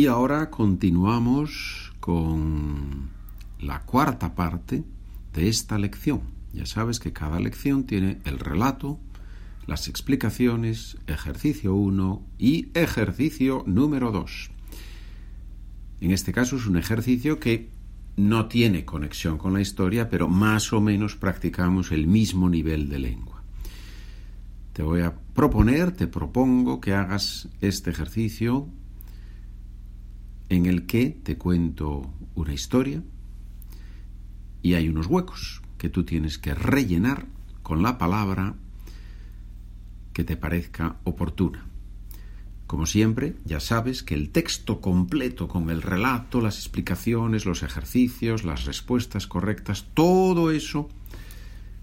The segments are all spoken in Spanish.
Y ahora continuamos con la cuarta parte de esta lección. Ya sabes que cada lección tiene el relato, las explicaciones, ejercicio 1 y ejercicio número 2. En este caso es un ejercicio que no tiene conexión con la historia, pero más o menos practicamos el mismo nivel de lengua. Te voy a proponer, te propongo que hagas este ejercicio en el que te cuento una historia y hay unos huecos que tú tienes que rellenar con la palabra que te parezca oportuna. Como siempre, ya sabes que el texto completo con el relato, las explicaciones, los ejercicios, las respuestas correctas, todo eso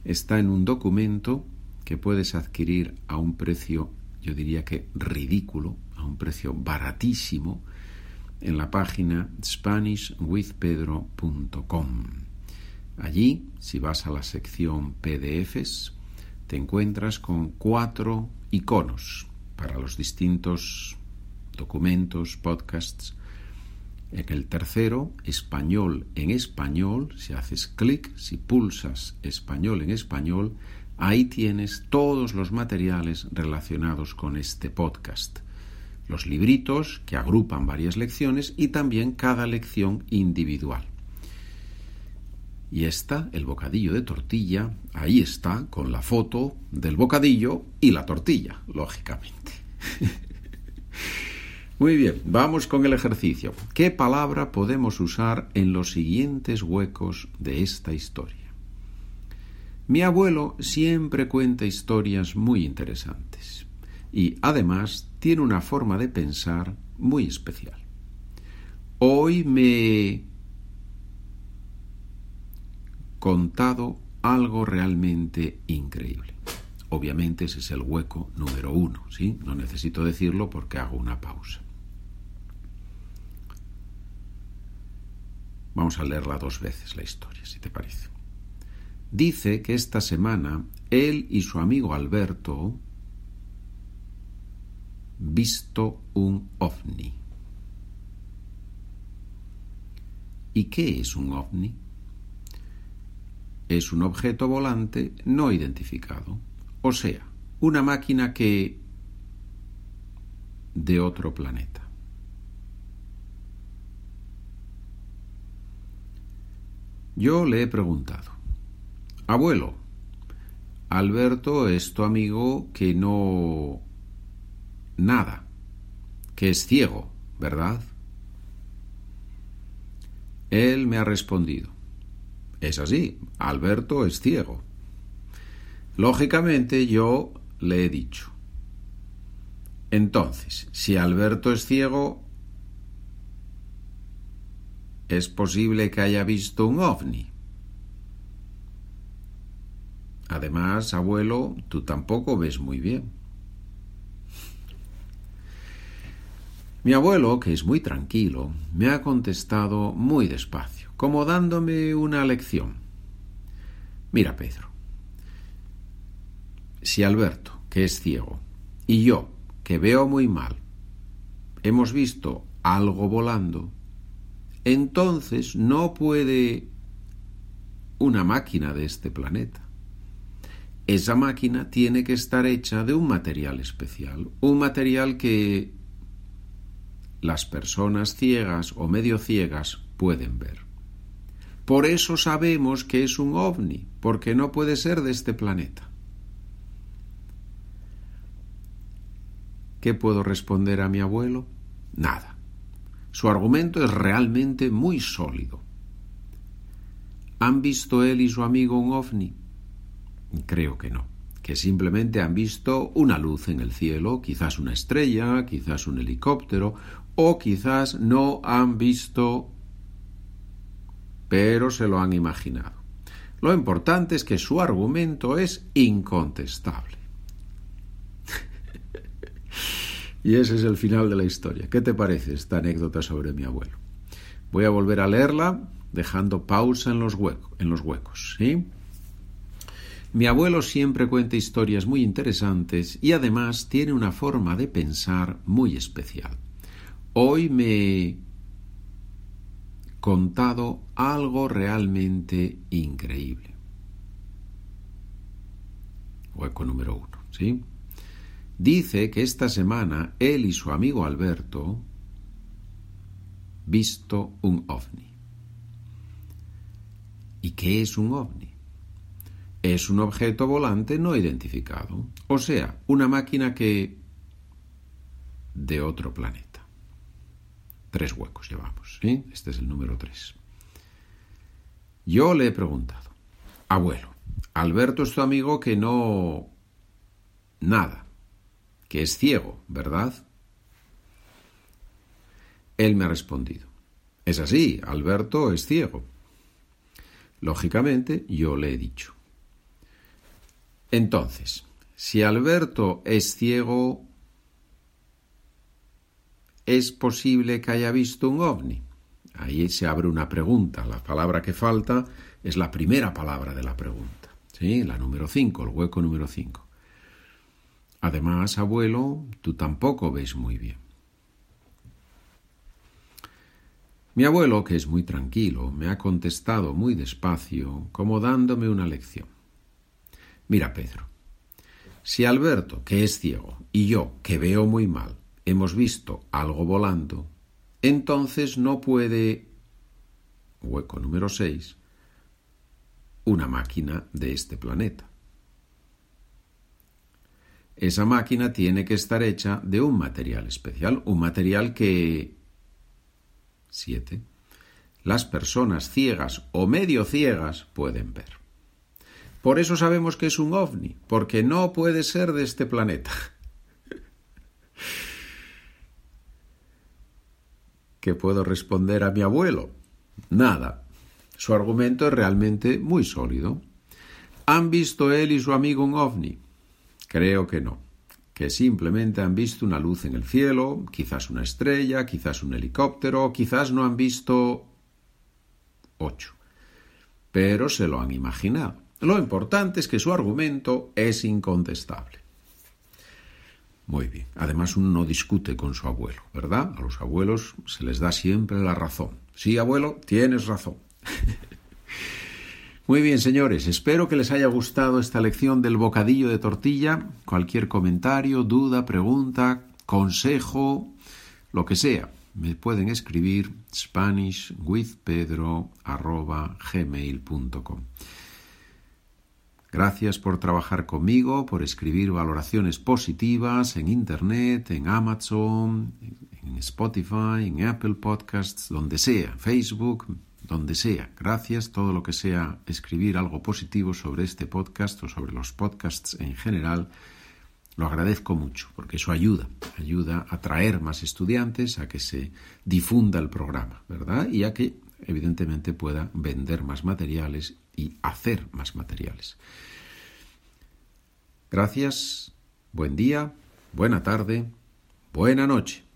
está en un documento que puedes adquirir a un precio, yo diría que ridículo, a un precio baratísimo, en la página SpanishWithPedro.com. Allí, si vas a la sección PDFs, te encuentras con cuatro iconos para los distintos documentos, podcasts. En el tercero, español en español, si haces clic, si pulsas español en español, ahí tienes todos los materiales relacionados con este podcast los libritos que agrupan varias lecciones y también cada lección individual. Y está el bocadillo de tortilla, ahí está, con la foto del bocadillo y la tortilla, lógicamente. Muy bien, vamos con el ejercicio. ¿Qué palabra podemos usar en los siguientes huecos de esta historia? Mi abuelo siempre cuenta historias muy interesantes y además tiene una forma de pensar muy especial. Hoy me he contado algo realmente increíble. Obviamente ese es el hueco número uno, ¿sí? No necesito decirlo porque hago una pausa. Vamos a leerla dos veces la historia, si te parece. Dice que esta semana él y su amigo Alberto visto un ovni. ¿Y qué es un ovni? Es un objeto volante no identificado, o sea, una máquina que de otro planeta. Yo le he preguntado, abuelo, Alberto es tu amigo que no nada, que es ciego, ¿verdad? Él me ha respondido, es así, Alberto es ciego. Lógicamente yo le he dicho, entonces, si Alberto es ciego, es posible que haya visto un ovni. Además, abuelo, tú tampoco ves muy bien. Mi abuelo, que es muy tranquilo, me ha contestado muy despacio, como dándome una lección. Mira, Pedro, si Alberto, que es ciego, y yo, que veo muy mal, hemos visto algo volando, entonces no puede una máquina de este planeta. Esa máquina tiene que estar hecha de un material especial, un material que las personas ciegas o medio ciegas pueden ver. Por eso sabemos que es un ovni, porque no puede ser de este planeta. ¿Qué puedo responder a mi abuelo? Nada. Su argumento es realmente muy sólido. ¿Han visto él y su amigo un ovni? Creo que no que simplemente han visto una luz en el cielo, quizás una estrella, quizás un helicóptero, o quizás no han visto, pero se lo han imaginado. Lo importante es que su argumento es incontestable. y ese es el final de la historia. ¿Qué te parece esta anécdota sobre mi abuelo? Voy a volver a leerla dejando pausa en los, huecos, en los huecos, ¿sí? Mi abuelo siempre cuenta historias muy interesantes y además tiene una forma de pensar muy especial. Hoy me he contado algo realmente increíble. Hueco número uno, ¿sí? Dice que esta semana él y su amigo Alberto visto un ovni. ¿Y qué es un ovni? Es un objeto volante no identificado, o sea, una máquina que de otro planeta. Tres huecos llevamos, ¿sí? Este es el número tres. Yo le he preguntado, abuelo, Alberto es tu amigo que no... nada, que es ciego, ¿verdad? Él me ha respondido, es así, Alberto es ciego. Lógicamente, yo le he dicho. Entonces, si Alberto es ciego, ¿es posible que haya visto un ovni? Ahí se abre una pregunta. La palabra que falta es la primera palabra de la pregunta. ¿Sí? La número 5, el hueco número 5. Además, abuelo, tú tampoco ves muy bien. Mi abuelo, que es muy tranquilo, me ha contestado muy despacio, como dándome una lección. Mira, Pedro, si Alberto, que es ciego, y yo, que veo muy mal, hemos visto algo volando, entonces no puede, hueco número 6, una máquina de este planeta. Esa máquina tiene que estar hecha de un material especial, un material que 7. Las personas ciegas o medio ciegas pueden ver. Por eso sabemos que es un ovni, porque no puede ser de este planeta. ¿Qué puedo responder a mi abuelo? Nada. Su argumento es realmente muy sólido. ¿Han visto él y su amigo un ovni? Creo que no que simplemente han visto una luz en el cielo, quizás una estrella, quizás un helicóptero, quizás no han visto ocho, pero se lo han imaginado. Lo importante es que su argumento es incontestable. Muy bien. Además, uno no discute con su abuelo, ¿verdad? A los abuelos se les da siempre la razón. Sí, abuelo, tienes razón. Muy bien, señores, espero que les haya gustado esta lección del bocadillo de tortilla. Cualquier comentario, duda, pregunta, consejo, lo que sea, me pueden escribir spanishwithpedro.gmail.com Gracias por trabajar conmigo, por escribir valoraciones positivas en Internet, en Amazon, en Spotify, en Apple Podcasts, donde sea, Facebook, donde sea. Gracias, todo lo que sea escribir algo positivo sobre este podcast o sobre los podcasts en general, lo agradezco mucho, porque eso ayuda, ayuda a traer más estudiantes, a que se difunda el programa, ¿verdad? Y a que, evidentemente, pueda vender más materiales y hacer más materiales. Gracias, buen día, buena tarde, buena noche.